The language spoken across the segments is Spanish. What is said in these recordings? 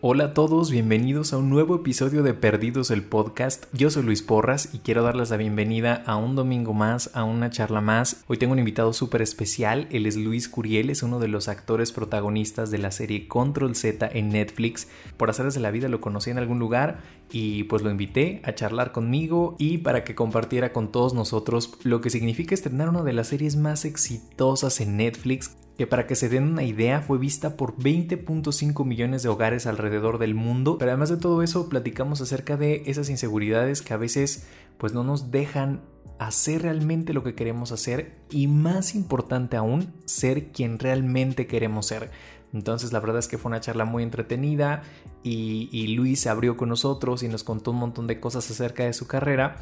Hola a todos, bienvenidos a un nuevo episodio de Perdidos el Podcast. Yo soy Luis Porras y quiero darles la bienvenida a un domingo más, a una charla más. Hoy tengo un invitado súper especial, él es Luis Curiel, es uno de los actores protagonistas de la serie Control Z en Netflix. Por hacerles de la vida lo conocí en algún lugar y pues lo invité a charlar conmigo y para que compartiera con todos nosotros lo que significa estrenar una de las series más exitosas en Netflix que para que se den una idea fue vista por 20.5 millones de hogares alrededor del mundo. Pero además de todo eso, platicamos acerca de esas inseguridades que a veces pues no nos dejan hacer realmente lo que queremos hacer y más importante aún, ser quien realmente queremos ser. Entonces la verdad es que fue una charla muy entretenida y, Luis se abrió con nosotros y nos contó un montón de cosas acerca de su carrera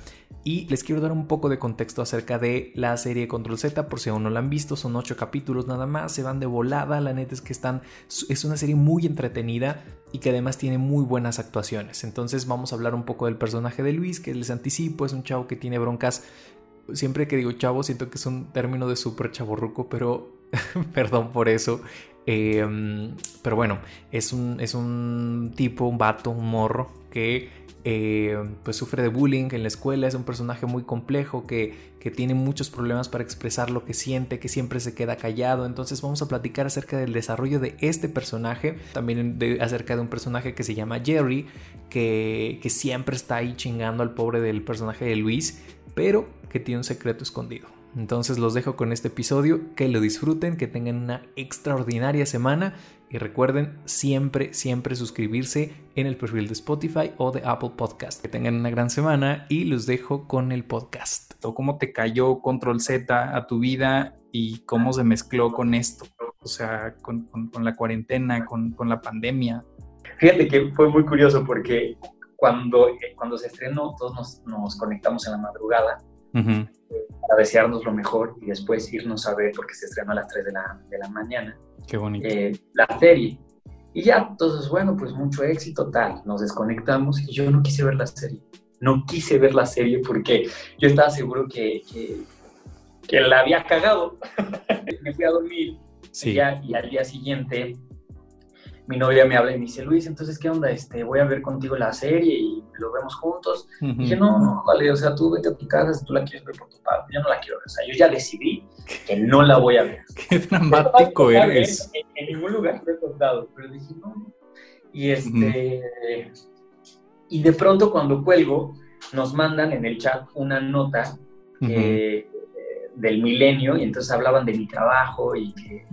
y les quiero dar un poco de contexto acerca de la serie Control Z por si aún no la han visto, son ocho capítulos nada más, se van de volada, la neta es que están, es una serie muy entretenida y que además tiene muy buenas actuaciones. Entonces vamos a hablar un poco del personaje de Luis, que les anticipo, es un chavo que tiene broncas siempre que digo chavo siento que es un término de súper chaborruco, pero perdón por eso. Em, pero bueno, es un, es un tipo, un vato, un morro que eh, pues sufre de bullying en la escuela, es un personaje muy complejo que, que, tiene muchos problemas para expresar lo que siente, que siempre se queda callado. Entonces vamos a platicar acerca del desarrollo de este personaje, también acerca de un personaje que se llama Jerry, que, que siempre está ahí chingando al pobre del personaje de Luis, pero que tiene un secreto escondido. Entonces los dejo con este episodio, que lo disfruten, que tengan una extraordinaria semana y recuerden siempre, siempre suscribirse en el perfil de Spotify o de Apple Podcast. Que tengan una gran semana y los dejo con el podcast. ¿Cómo te cayó Control Z a tu vida y cómo se mezcló con esto? O sea, con, la cuarentena, con, la pandemia. Fíjate que fue muy curioso porque cuando, cuando se estrenó todos nos, nos conectamos en la madrugada para desearnos lo mejor y después irnos a ver, porque se estrenó a las 3 de la, de la mañana. Qué bonito. Eh, la serie. Y ya, entonces, bueno, pues mucho éxito, tal. Nos desconectamos y yo no quise ver la serie. No quise ver la serie porque yo estaba seguro que, que, que la había cagado. Me fui a dormir sí. y, y al día siguiente mi novia me habla y me dice, Luis, entonces, ¿qué onda? Este, voy a ver contigo la serie y lo vemos juntos. Y dije, no, no, vale, o sea, tú vete a tu casa si tú la quieres ver por tu padre. Yo no la quiero ver. O sea, yo ya decidí que no la voy a ver. Qué dramático eres. En, en, ningún lugar lo he contado, pero dije, no. Y este... Y de pronto cuando cuelgo, nos mandan en el chat una nota eh, del milenio y entonces hablaban de mi trabajo y que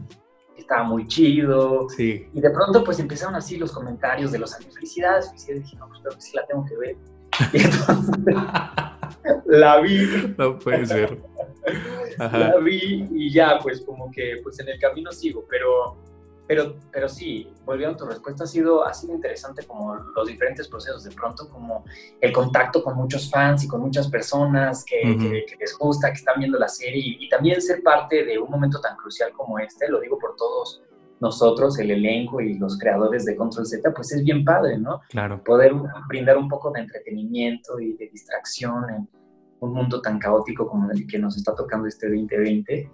estaba muy chido. Sí. Y de pronto pues empezaron así los comentarios de los años. Felicidades, felicidades. Dije, no, pues creo que sí la tengo que ver. Y entonces la vi. No puede ser. La vi y ya, pues como que pues en el camino sigo, pero pero, pero sí, volviendo a tu respuesta, ha sido, ha sido interesante como los diferentes procesos, de pronto como el contacto con muchos fans y con muchas personas que, que, les gusta, que están viendo la serie y, también ser parte de un momento tan crucial como este, lo digo por todos nosotros, el elenco y los creadores de Control Z, pues es bien padre, ¿no? Claro. Poder brindar un poco de entretenimiento y de distracción en un mundo tan caótico como el que nos está tocando este 2020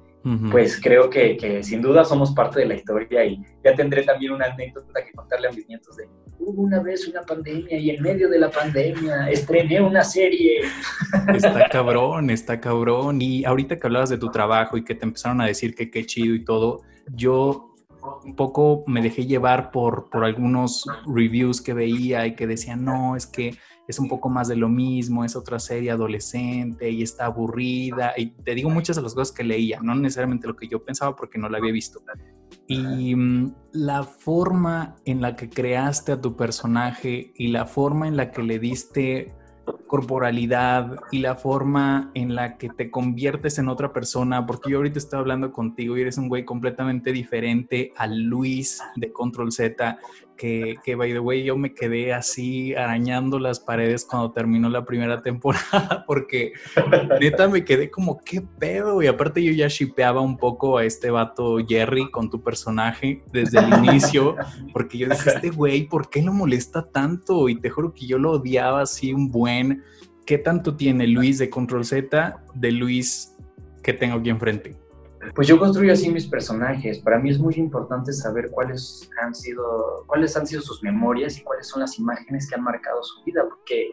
pues creo que, que, sin duda somos parte de la historia y ya tendré también una anécdota que contarle a mis nietos de hubo una vez una pandemia y en medio de la pandemia estrené una serie. Está cabrón, está cabrón. Y ahorita que hablabas de tu trabajo y que te empezaron a decir que qué chido y todo, yo un poco me dejé llevar por, por algunos reviews que veía y que decían, no, es que es un poco más de lo mismo, es otra serie adolescente y está aburrida. Y te digo muchas de las cosas que leía, no necesariamente lo que yo pensaba porque no la había visto. Y mm, la forma en la que creaste a tu personaje y la forma en la que le diste corporalidad y la forma en la que te conviertes en otra persona, porque yo ahorita estoy hablando contigo y eres un güey completamente diferente al Luis de Control Z, que, by the way yo me quedé así arañando las paredes cuando terminó la primera temporada, porque neta me quedé como, ¿qué pedo? Y aparte yo ya shipeaba un poco a este vato Jerry con tu personaje desde el inicio, porque yo dije, este güey, ¿por qué lo molesta tanto? Y te juro que yo lo odiaba así un buen. ¿Qué tanto tiene Luis de Control Z de Luis que tengo aquí enfrente? Pues yo construyo así mis personajes. Para mí es muy importante saber cuáles han sido, cuáles han sido sus memorias y cuáles son las imágenes que han marcado su vida, porque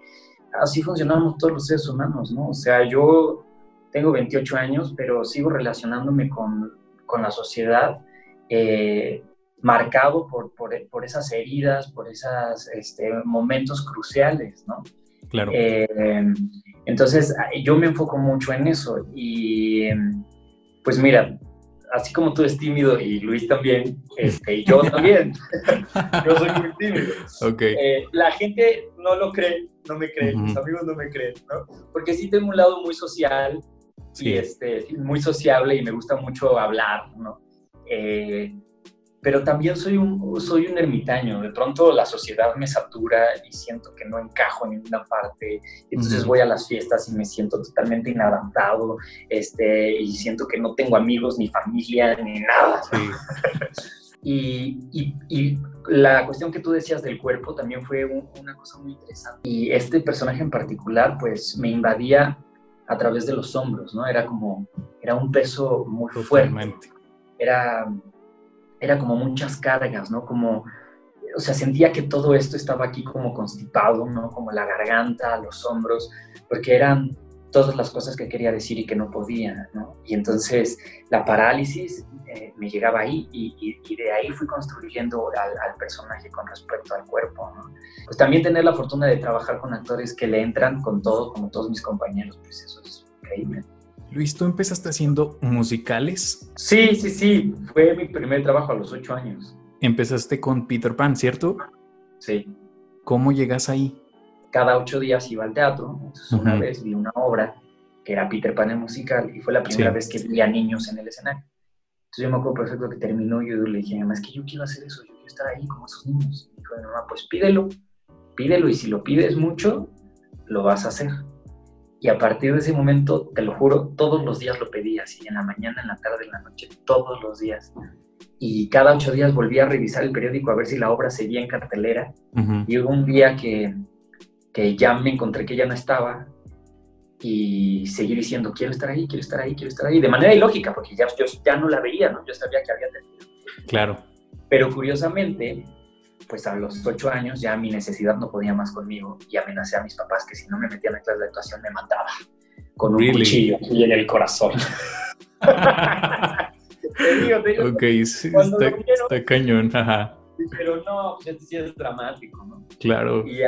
así funcionamos todos los seres humanos, ¿no? O sea, yo tengo 28 años, pero sigo relacionándome con, con la sociedad eh, marcado por, por, por, esas heridas, por esos este, momentos cruciales, ¿no? Claro. Eh, entonces, yo me enfoco mucho en eso y pues mira, así como tú eres tímido y Luis también, este, y yo también, yo soy muy tímido. Okay. Eh, la gente no lo cree, no me cree, mis amigos no me creen, ¿no? Porque sí tengo un lado muy social y este, muy sociable y me gusta mucho hablar, ¿no? Eh, pero también soy un, soy un ermitaño. De pronto la sociedad me satura y siento que no encajo en ninguna parte. Entonces voy a las fiestas y me siento totalmente inadaptado este, y siento que no tengo amigos, ni familia, ni nada. y, y, y, la cuestión que tú decías del cuerpo también fue una cosa muy interesante. Y este personaje en particular, pues me invadía a través de los hombros, ¿no? Era como, era un peso muy fuerte. Era era como muchas cargas, ¿no? Como, o sea, sentía que todo esto estaba aquí como constipado, ¿no? Como la garganta, los hombros, porque eran todas las cosas que quería decir y que no podía, ¿no? Y entonces la parálisis eh, me llegaba ahí y, y, de ahí fui construyendo al, al, personaje con respecto al cuerpo, ¿no? Pues también tener la fortuna de trabajar con actores que le entran con todo, como todos mis compañeros, pues eso es increíble. Luis, ¿tú empezaste haciendo musicales? Sí, sí, sí. Fue mi primer trabajo a los ocho años. Empezaste con Peter Pan, ¿cierto? Sí. ¿Cómo llegas ahí? Cada ocho días iba al teatro. Entonces, una vez vi una obra que era Peter Pan el musical y fue la primera vez que vi a niños en el escenario. Entonces, yo me acuerdo perfecto que terminó y yo le dije, es que yo quiero hacer eso, yo quiero estar ahí como esos niños. Y dijo, mamá, pues pídelo, pídelo y si lo pides mucho, lo vas a hacer. Y a partir de ese momento, te lo juro, todos los días lo pedía, así en la mañana, en la tarde, en la noche, todos los días. Y cada ocho días volví a revisar el periódico a ver si la obra seguía en cartelera. Y hubo un día que, que ya me encontré que ya no estaba y seguí diciendo, quiero estar ahí, quiero estar ahí, quiero estar ahí, de manera ilógica, porque ya, yo ya no la veía, ¿no? Yo sabía que había terminado. Claro. Pero curiosamente, pues a los ocho años ya mi necesidad no podía más conmigo y amenacé a mis papás que si no me metían en clase de actuación me mataba con un cuchillo y en el corazón. te digo, te digo, ok, sí, está, está, cañón, ajá. Pero no, pues este sí es dramático, ¿no? Claro. Y,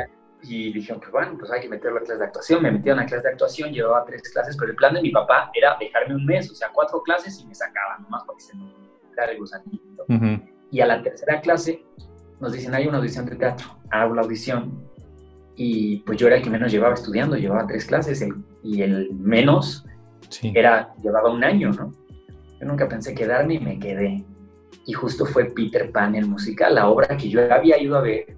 y dije, pues bueno, pues hay que meterlo a clase de actuación. Me metieron a clase de actuación, llevaba tres clases, pero el plan de mi papá era dejarme un mes, o sea, cuatro clases y me sacaban, nomás porque se me quedara el gusanito. Y a la tercera clase nos dicen, hay una audición de teatro, hago la audición y pues yo era el que menos llevaba estudiando, llevaba tres clases y el menos era, llevaba un año, ¿no? Yo nunca pensé quedarme y me quedé. Y justo fue Peter Pan, el musical, la obra que yo había ido a ver,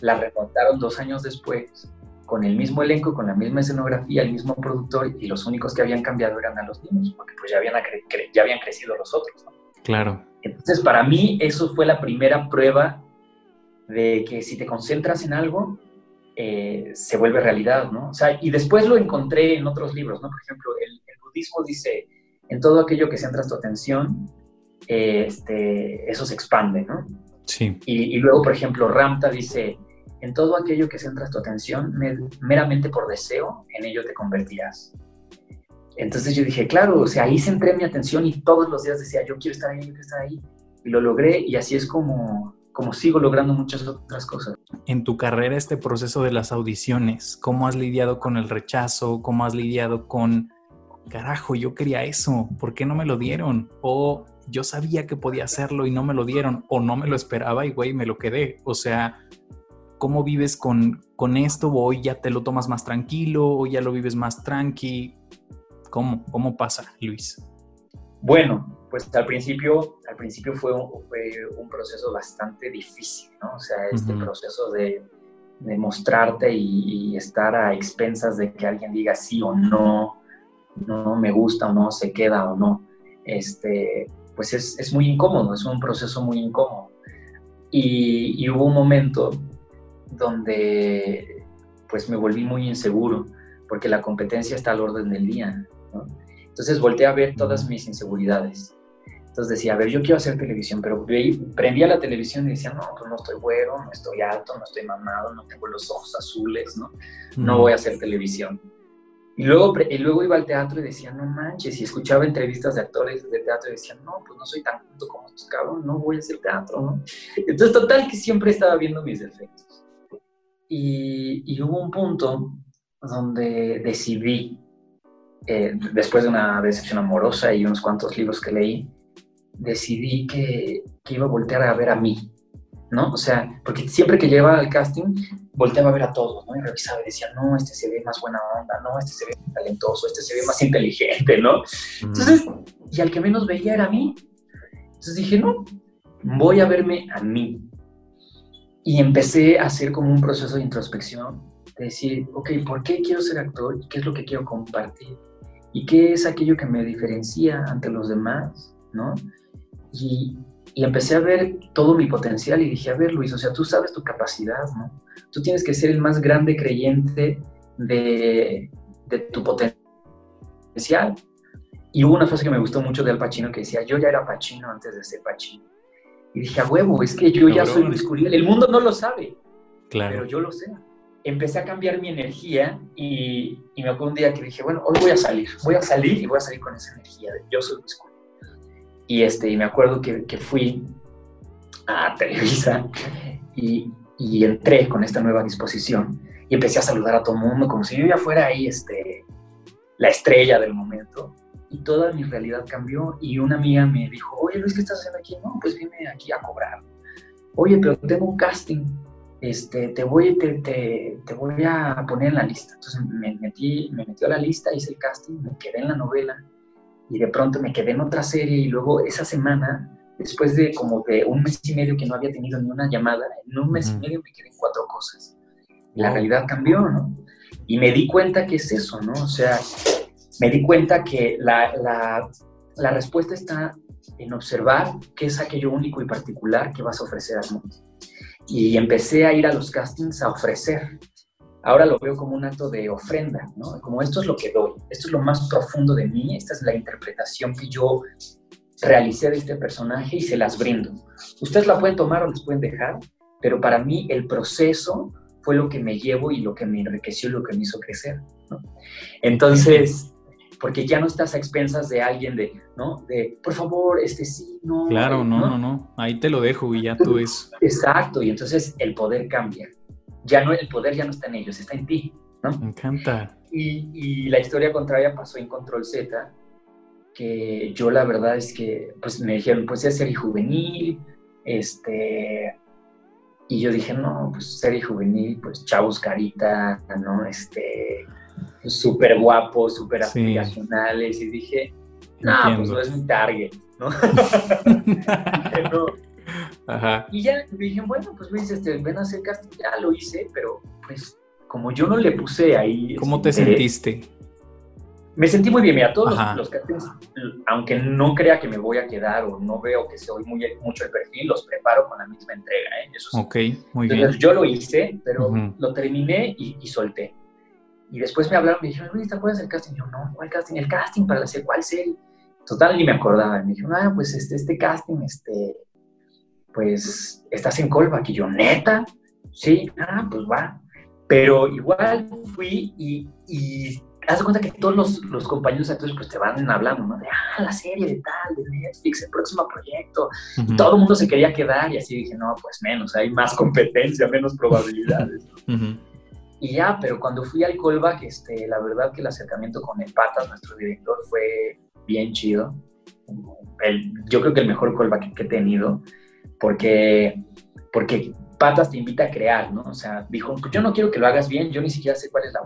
la remontaron dos años después, con el mismo elenco, con la misma escenografía, el mismo productor, y los únicos que habían cambiado eran a los niños, porque pues ya habían, ya habían crecido los otros, ¿no? Claro. Entonces, para mí, eso fue la primera prueba de que si te concentras en algo, eh, se vuelve realidad, ¿no? O sea, y después lo encontré en otros libros, ¿no? Por ejemplo, el, budismo dice, en todo aquello que centras tu atención, este, eso se expande, ¿no? Sí. Y, luego, por ejemplo, Ramta dice, en todo aquello que centras tu atención, meramente por deseo, en ello te convertirás. Entonces yo dije, claro, o sea, ahí centré mi atención y todos los días decía, yo quiero estar ahí, yo quiero estar ahí. Y lo logré y así es como, como sigo logrando muchas otras cosas. En tu carrera, este proceso de las audiciones, ¿cómo has lidiado con el rechazo? ¿Cómo has lidiado con, carajo, yo quería eso, ¿por qué no me lo dieron? O yo sabía que podía hacerlo y no me lo dieron, o no me lo esperaba y, güey, me lo quedé. O sea, ¿cómo vives con, con esto? ¿O hoy ya te lo tomas más tranquilo? ¿O ya lo vives más tranqui? ¿Cómo, cómo pasa, Luis? Bueno, pues al principio, al principio fue un, fue un proceso bastante difícil, ¿no? O sea, este proceso de, de mostrarte y, estar a expensas de que alguien diga sí o no, no me gusta o no, se queda o no, este, pues es, es muy incómodo, es un proceso muy incómodo. Y, y, hubo un momento donde pues me volví muy inseguro porque la competencia está al orden del día. Entonces volteé a ver todas mis inseguridades. Entonces decía, a ver, yo quiero hacer televisión, pero prendía la televisión y decía, no, pues no estoy güero, no estoy alto, no estoy mamado, no tengo los ojos azules, ¿no? No voy a hacer televisión. Y luego, y luego iba al teatro y decía, no manches, y escuchaba entrevistas de actores de teatro y decía, no, pues no soy tan junto como estos cabros, no voy a hacer teatro, ¿no? Entonces, total que siempre estaba viendo mis defectos. Y, y hubo un punto donde decidí, eh, después de una decepción amorosa y unos cuantos libros que leí, decidí que, que, iba a voltear a ver a mí, ¿no? O sea, porque siempre que llevaba al casting, volteaba a ver a todos, ¿no? Y revisaba y decía, no, este se ve más buena onda, no, este se ve más talentoso, este se ve más inteligente, ¿no? Entonces, y al que menos veía era a mí. Entonces dije, no, voy a verme a mí. Y empecé a hacer como un proceso de introspección, de decir, ok, ¿por qué quiero ser actor? ¿Y qué es lo que quiero compartir? ¿Y qué es aquello que me diferencia ante los demás? ¿No? Y, y empecé a ver todo mi potencial y dije, a ver Luis, o sea, tú sabes tu capacidad, ¿no? Tú tienes que ser el más grande creyente de, de tu potencial. Y hubo una frase que me gustó mucho de Al Pacino que decía, yo ya era Pacino antes de ser Pacino. Y dije, a huevo, es que yo ya soy Luis Curiel. El mundo no lo sabe, claro. pero yo lo sé. Empecé a cambiar mi energía y, y me acuerdo un día que dije, bueno, hoy voy a salir, voy a salir y voy a salir con esa energía de yo soy Luis. Y, este, y me acuerdo que, que fui a Televisa y, y, entré con esta nueva disposición y empecé a saludar a todo el mundo como si yo ya fuera ahí este, la estrella del momento. Y toda mi realidad cambió y una amiga me dijo, oye Luis, ¿qué estás haciendo aquí? No, pues vine aquí a cobrar. Oye, pero tengo un casting, este, te, voy, te, te, te voy a poner en la lista. Entonces me metí, me metí a la lista, hice el casting, me quedé en la novela y de pronto me quedé en otra serie y luego esa semana, después de como de un mes y medio que no había tenido ni una llamada, en un mes y medio me quedé en cuatro cosas. La realidad cambió, ¿no? Y me di cuenta que es eso, ¿no? O sea, me di cuenta que la, la, la respuesta está en observar qué es aquello único y particular que vas a ofrecer al mundo. Y empecé a ir a los castings a ofrecer, ahora lo veo como un acto de ofrenda, ¿no? Como esto es lo que doy, esto es lo más profundo de mí, esta es la interpretación que yo realicé de este personaje y se las brindo. Ustedes la pueden tomar o les pueden dejar, pero para mí el proceso fue lo que me llevo y lo que me enriqueció y lo que me hizo crecer, ¿no? Entonces, porque ya no estás a expensas de alguien de, ¿no? De, por favor, este sí, no. Claro, no, no, no, ahí te lo dejo y ya tú es. Exacto, y entonces el poder cambia ya no, el poder ya no está en ellos, está en ti, ¿no? Me encanta. Y, y, la historia contraria pasó en Control Z, que yo la verdad es que, pues me dijeron, pues es serie juvenil, este, y yo dije, no, pues serie juvenil, pues chavos carita, ¿no? Este, súper guapos, súper aspiracionales, y dije, no, pues no es mi target, ¿no? no y ya dije, bueno, pues Luis, este, ven a hacer casting, ya lo hice, pero pues como yo no le puse ahí... ¿Cómo te este, sentiste? Me sentí muy bien, mira, todos los, castings, aunque no crea que me voy a quedar o no veo que soy muy, mucho el perfil, los preparo con la misma entrega, ¿eh? Eso Ok, muy Entonces, Yo lo hice, pero lo terminé y, y, solté. Y después me hablaron, me dijeron, Luis, ¿te acuerdas del casting? Y yo, no, ¿cuál casting? El casting para la serie, ¿cuál serie? Total, ni me acordaba. me dijeron, ah, pues este, este casting, este, pues estás en callback. Y yo, neta, sí, ah, pues va. Pero igual fui y, y haz cuenta que todos los, los, compañeros actores pues te van hablando, ¿no? De, ah, la serie de tal, de Netflix, el próximo proyecto. y todo el mundo se quería quedar y así dije, no, pues menos, hay más competencia, menos probabilidades. Y ya, pero cuando fui al callback, este, la verdad que el acercamiento con el Patas, nuestro director, fue bien chido. El, yo creo que el mejor callback que he tenido porque, porque Patas te invita a crear, ¿no? O sea, dijo, yo no quiero que lo hagas bien, yo ni siquiera sé cuál es la,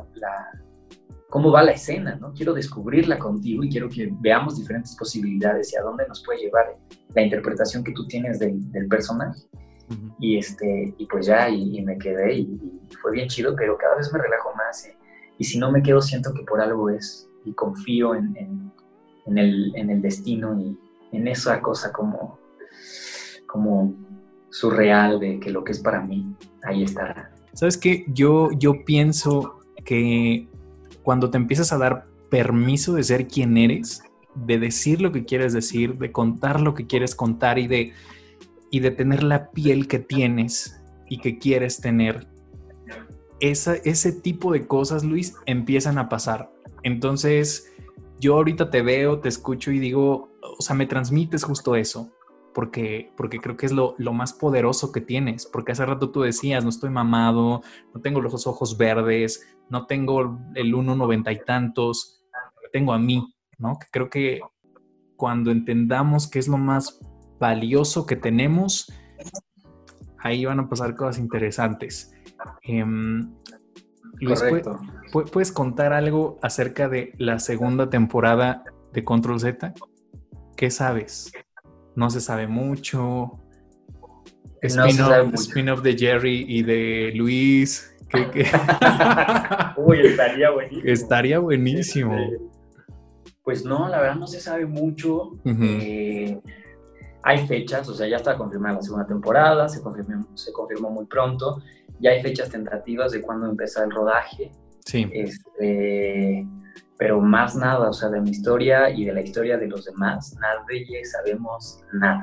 cómo va la escena, ¿no? Quiero descubrirla contigo y quiero que veamos diferentes posibilidades y a dónde nos puede llevar la interpretación que tú tienes del, personaje. Y, este, y pues ya, y, me quedé y, fue bien chido, pero cada vez me relajo más. ¿eh? Y si no me quedo, siento que por algo es y confío en, en, en, el, en el destino y en esa cosa como como surreal de que lo que es para mí, ahí estará. ¿Sabes qué? Yo, yo pienso que cuando te empiezas a dar permiso de ser quien eres, de decir lo que quieres decir, de contar lo que quieres contar y de, y de tener la piel que tienes y que quieres tener. ese tipo de cosas, Luis, empiezan a pasar. Entonces, yo ahorita te veo, te escucho y digo, o sea, me transmites justo eso porque, porque creo que es lo, más poderoso que tienes, porque hace rato tú decías, no estoy mamado, no tengo los ojos verdes, no tengo el 1,90 y tantos, tengo a mí, ¿no? Que creo que cuando entendamos qué es lo más valioso que tenemos, ahí van a pasar cosas interesantes. Em, Luis, ¿puedes contar algo acerca de la segunda temporada de Control Z? ¿Qué sabes? no se sabe mucho. Spin-off de Jerry y de Luis. Uy, estaría buenísimo. Estaría buenísimo. Pues no, la verdad no se sabe mucho. Eh, hay fechas, o sea, ya está confirmada la segunda temporada, se confirmó, se confirmó muy pronto. Ya hay fechas tentativas de cuándo empezar el rodaje. Sí. Este, pero más nada, o sea, de mi historia y de la historia de los demás, nadie sabemos nada.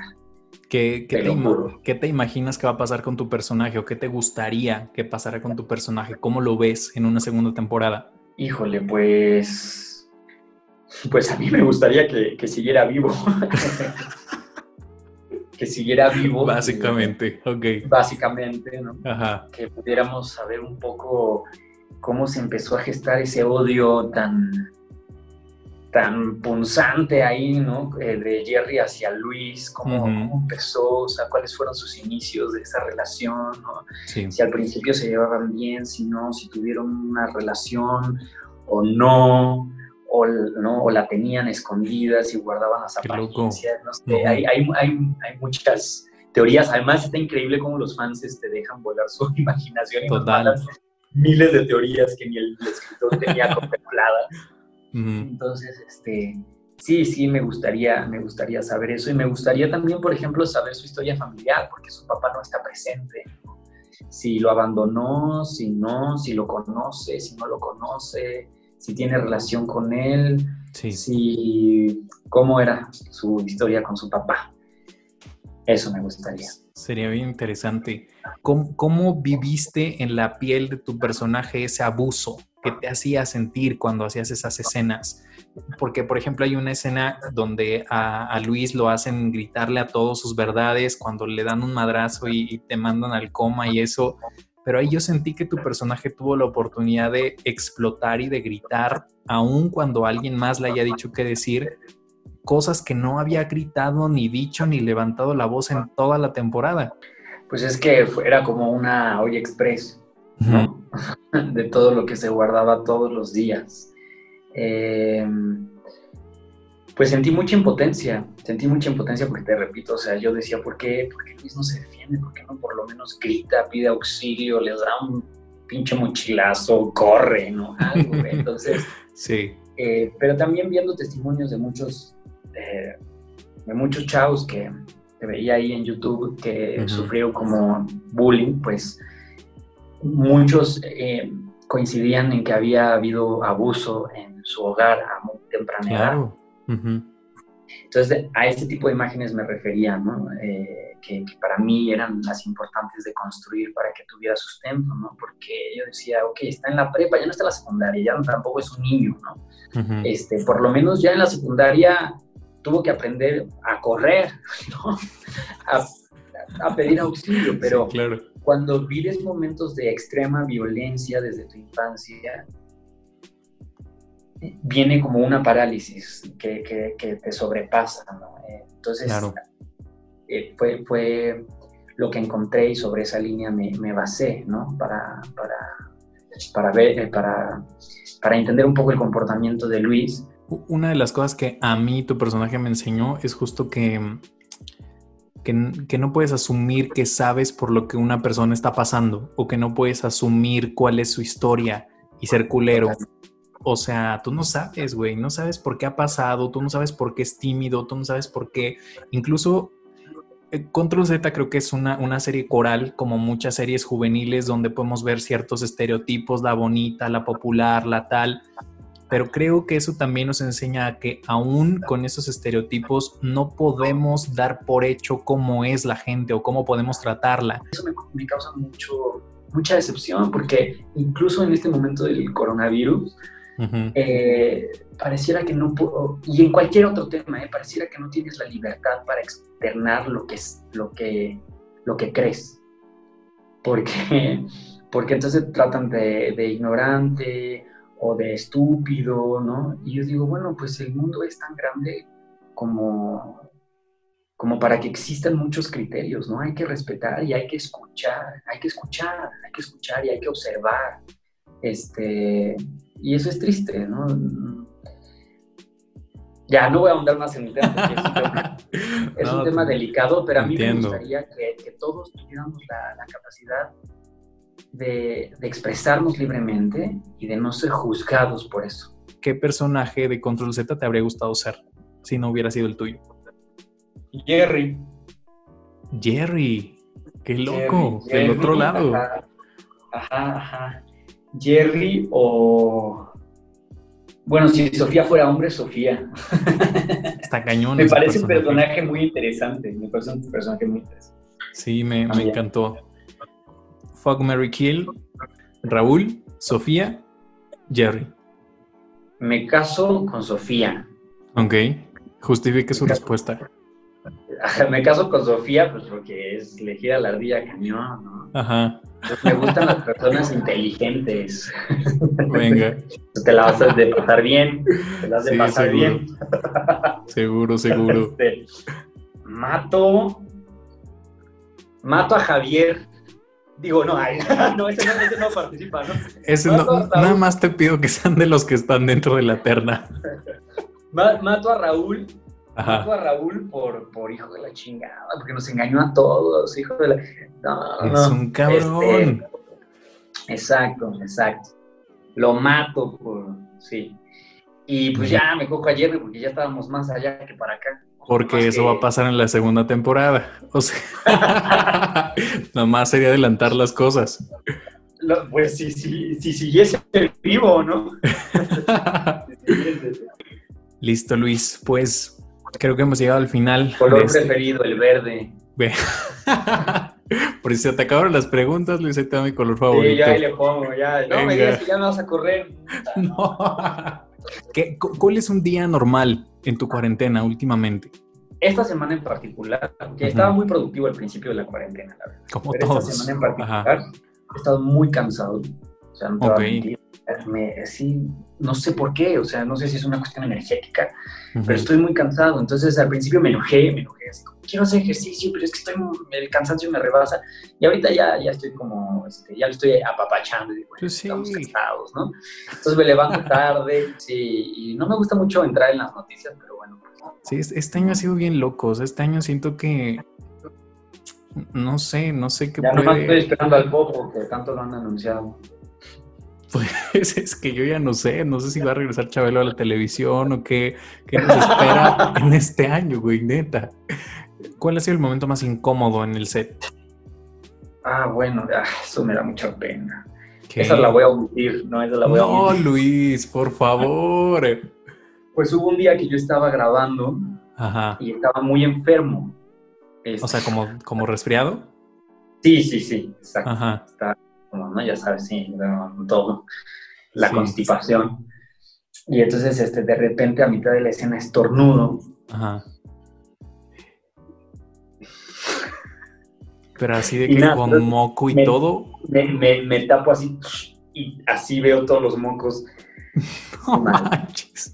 ¿Qué, qué, te, ¿Qué, te, imaginas que va a pasar con tu personaje o qué te gustaría que pasara con tu personaje? ¿Cómo lo ves en una segunda temporada? Híjole, pues... Pues a mí me gustaría que, que siguiera vivo. que siguiera vivo. Básicamente, ok. Básicamente, ¿no? Ajá. Que pudiéramos saber un poco cómo se empezó a gestar ese odio tan, tan punzante ahí, ¿no? Eh, de Jerry hacia Luis, cómo, empezó, o sea, cuáles fueron sus inicios de esa relación, ¿no? Si al principio se llevaban bien, si no, si tuvieron una relación o no, o, ¿no? o la tenían escondida, si guardaban las apariencias, no sé, hay, hay, hay, hay, muchas teorías, además está increíble cómo los fans te este, dejan volar su imaginación y Total. miles de teorías que ni el, escritor tenía contempladas. Entonces, este, sí, sí, me gustaría, me gustaría saber eso. Y me gustaría también, por ejemplo, saber su historia familiar, porque su papá no está presente. Si lo abandonó, si no, si lo conoce, si no lo conoce, si tiene relación con él, sí. si cómo era su historia con su papá. Eso me gustaría. Sería bien interesante. ¿Cómo, viviste en la piel de tu personaje ese abuso que te hacía sentir cuando hacías esas escenas? Porque, por ejemplo, hay una escena donde a, Luis lo hacen gritarle a todos sus verdades cuando le dan un madrazo y, y te mandan al coma y eso. Pero ahí yo sentí que tu personaje tuvo la oportunidad de explotar y de gritar, aun cuando alguien más le haya dicho qué decir, cosas que no había gritado, ni dicho, ni levantado la voz en toda la temporada. Pues es que era como una olla express, ¿no? de todo lo que se guardaba todos los días. Em, pues sentí mucha impotencia, sentí mucha impotencia porque te repito, o sea, yo decía, ¿por qué, ¿por qué Luis no se defiende? ¿Por qué no por lo menos grita, pide auxilio, les da un pinche mochilazo, corre, ¿no? Algo, Entonces, sí. Eh, pero también viendo testimonios de muchos de, muchos chavos que, veía ahí en YouTube que sufrieron como bullying, pues muchos eh, coincidían en que había habido abuso en su hogar a muy temprana edad. Entonces, a este tipo de imágenes me refería, ¿no? Eh, que, para mí eran las importantes de construir para que tuviera sustento, ¿no? Porque yo decía, ok, está en la prepa, ya no está en la secundaria, ya tampoco es un niño, ¿no? este, por lo menos ya en la secundaria tuvo que aprender a correr, ¿no? a, pedir auxilio, pero cuando vives momentos de extrema violencia desde tu infancia, viene como una parálisis que, te sobrepasa, ¿no? Entonces, eh, fue, fue lo que encontré y sobre esa línea me, basé, ¿no? Para, para, para ver, eh, para, para entender un poco el comportamiento de Luis una de las cosas que a mí tu personaje me enseñó es justo que, que, no puedes asumir que sabes por lo que una persona está pasando o que no puedes asumir cuál es su historia y ser culero. O sea, tú no sabes, güey, no sabes por qué ha pasado, tú no sabes por qué es tímido, tú no sabes por qué. Incluso eh, Control Z creo que es una, una, serie coral, como muchas series juveniles, donde podemos ver ciertos estereotipos, la bonita, la popular, la tal, pero creo que eso también nos enseña a que aún con esos estereotipos no podemos dar por hecho cómo es la gente o cómo podemos tratarla. Eso me, causa mucho, mucha decepción porque incluso en este momento del coronavirus, eh, pareciera que no puedo, y en cualquier otro tema, eh, pareciera que no tienes la libertad para externar lo que, es, lo que, lo que crees. Porque, porque entonces tratan de, de ignorante o de estúpido, ¿no? Y yo digo, bueno, pues el mundo es tan grande como, como para que existan muchos criterios, ¿no? Hay que respetar y hay que escuchar, hay que escuchar, hay que escuchar y hay que observar. Este, y eso es triste, ¿no? Ya, no voy a ahondar más en el tema porque es un tema, delicado, pero a mí me gustaría que, todos tuviéramos la capacidad de, expresarnos libremente y de no ser juzgados por eso. ¿Qué personaje de Control Z te habría gustado ser si no hubiera sido el tuyo? Jerry. Jerry, qué loco, del otro lado. Ajá, ajá, Jerry o... Bueno, si Sofía fuera hombre, Sofía. Está cañón. me parece un personaje muy interesante. Me parece un personaje muy interesante. Sí, me, me encantó. Fuck Mary Kill, Raúl, Sofía, Jerry. Me caso con Sofía. Ok, justifique su respuesta. Me caso con Sofía, pues porque es elegir a la ardilla cañón, ¿no? Ajá. Pues me gustan las personas inteligentes. Venga. Te la vas a de pasar bien. Te la vas a pasar bien. seguro, seguro. Este, mato. Mato a Javier. Digo, no, no, ese no, participa, ¿no? Ese no, nada más te pido que sean de los que están dentro de la terna. Mato a Raúl. A Raúl por, por hijo de la chingada, porque nos engañó a todos, hijo de la. No, es un cabrón. Este, exacto, exacto. Lo mato por. Sí. Y pues ya me cojo a Jerry porque ya estábamos más allá que para acá. Porque eso va a pasar en la segunda temporada. O sea, nada más sería adelantar las cosas. pues si, si, si siguiese vivo, ¿no? Listo, Luis. Pues creo que hemos llegado al final. Color este preferido, el verde. Por si se te acabaron las preguntas, Luis, ahí te mi color favorito. Sí, ya ahí le pongo, ya. No me digas que ya me vas a correr. No. ¿Cuál es un día normal en tu cuarentena últimamente? Esta semana en particular, que estaba muy productivo al principio de la cuarentena, la verdad. Como Pero Esta semana en particular he estado muy cansado. O sea, no te okay me, sí, no sé por qué, o sea, no sé si es una cuestión energética, pero estoy muy cansado. Entonces al principio me enojé, me enojé así como, quiero hacer ejercicio, pero es que estoy, el cansancio me rebasa. Y ahorita ya, ya estoy como, este, ya lo estoy apapachando y digo, pues estamos cansados, ¿no? Entonces me levanto tarde, sí, y no me gusta mucho entrar en las noticias, pero bueno. Pues, sí, este año ha sido bien loco, este año siento que no sé, no sé qué Ya no estoy esperando al pop porque tanto lo han anunciado. Pues es que yo ya no sé, no sé si va a regresar Chabelo a la televisión o qué, qué nos espera en este año, güey, neta. ¿Cuál ha sido el momento más incómodo en el set? Ah, bueno, ah, eso me da mucha pena. Esa la voy a omitir, no, esa la voy a omitir. No, Luis, por favor. Pues hubo un día que yo estaba grabando y estaba muy enfermo. O sea, como, como resfriado. Sí, sí, sí, exacto. Ajá ¿no? Ya sabes, sí, todo, la constipación. Y entonces, este, de repente, a mitad de la escena, estornudo. Ajá. Pero así de que con moco y todo. Me, me, tapo así y así veo todos los mocos. No mal,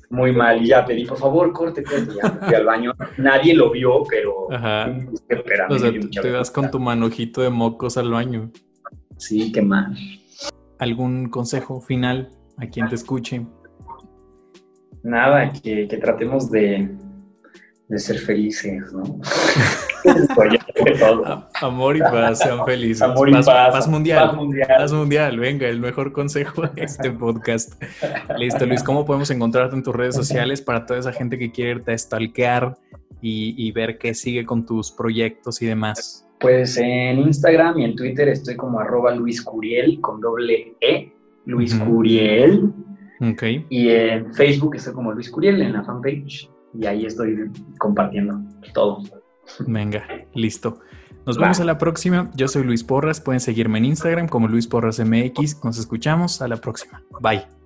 muy mal. Y ya pedí, por favor, corte, corte. Ya fui al baño. Nadie lo vio, pero. Ajá. o sea, te vas con tu manojito de mocos al baño. Sí, qué mal. ¿Algún consejo final a quien te escuche? Nada, que, tratemos de, ser felices, ¿no? Amor y paz, sean felices. Amor y paz, paz, mundial, paz, mundial. venga, el mejor consejo de este podcast. Listo, Luis, ¿cómo podemos encontrarte en tus redes sociales para toda esa gente que quiere irte a stalkear y, y ver qué sigue con tus proyectos y demás? Pues en Instagram y en Twitter estoy como arroba Luis Curiel con doble E, Luis Curiel. Ok. Y en Facebook estoy como Luis Curiel en la fanpage y ahí estoy compartiendo todo. Venga, listo. Nos vemos a la próxima. Yo soy Luis Porras. Pueden seguirme en Instagram como Luis Porras MX. Nos escuchamos. A la próxima. Bye.